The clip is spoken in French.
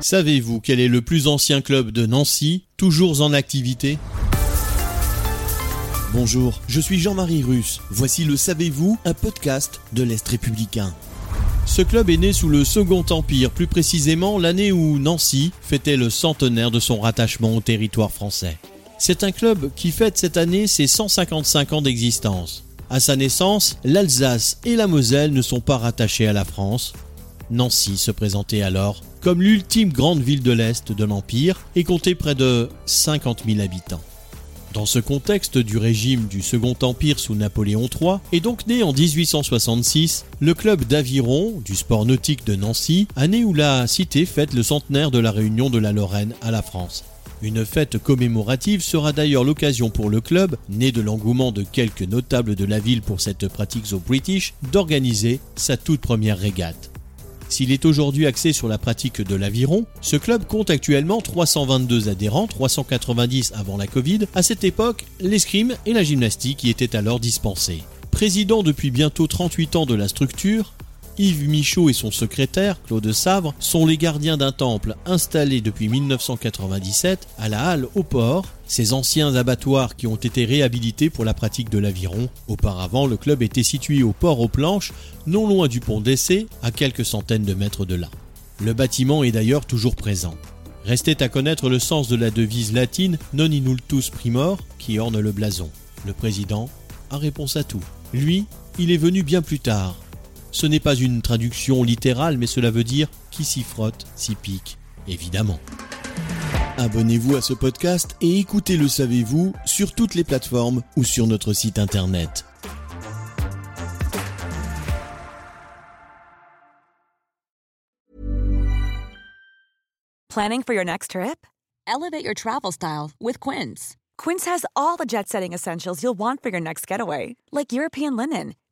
Savez-vous quel est le plus ancien club de Nancy, toujours en activité? Bonjour, je suis Jean-Marie Russe. Voici le Savez-vous, un podcast de l'Est républicain. Ce club est né sous le Second Empire, plus précisément l'année où Nancy fêtait le centenaire de son rattachement au territoire français. C'est un club qui fête cette année ses 155 ans d'existence. À sa naissance, l'Alsace et la Moselle ne sont pas rattachés à la France. Nancy se présentait alors comme l'ultime grande ville de l'Est de l'Empire et comptait près de 50 000 habitants. Dans ce contexte du régime du Second Empire sous Napoléon III est donc né en 1866 le club d'aviron du sport nautique de Nancy, année où la cité fête le centenaire de la réunion de la Lorraine à la France. Une fête commémorative sera d'ailleurs l'occasion pour le club, né de l'engouement de quelques notables de la ville pour cette pratique au British, d'organiser sa toute première régate. S'il est aujourd'hui axé sur la pratique de l'aviron, ce club compte actuellement 322 adhérents, 390 avant la Covid. À cette époque, l'escrime et la gymnastique y étaient alors dispensés. Président depuis bientôt 38 ans de la structure, Yves Michaud et son secrétaire, Claude Savre, sont les gardiens d'un temple installé depuis 1997 à la Halle au port, ces anciens abattoirs qui ont été réhabilités pour la pratique de l'aviron. Auparavant, le club était situé au port aux planches, non loin du pont d'essai, à quelques centaines de mètres de là. Le bâtiment est d'ailleurs toujours présent. Restait à connaître le sens de la devise latine Non inultus primor qui orne le blason. Le président a réponse à tout. Lui, il est venu bien plus tard, ce n'est pas une traduction littérale, mais cela veut dire qui s'y frotte, s'y pique, évidemment. Abonnez-vous à ce podcast et écoutez Le Savez-vous sur toutes les plateformes ou sur notre site internet. Planning for your next trip? Elevate your travel style with Quince. Quince has all the jet-setting essentials you'll want for your next getaway, like European linen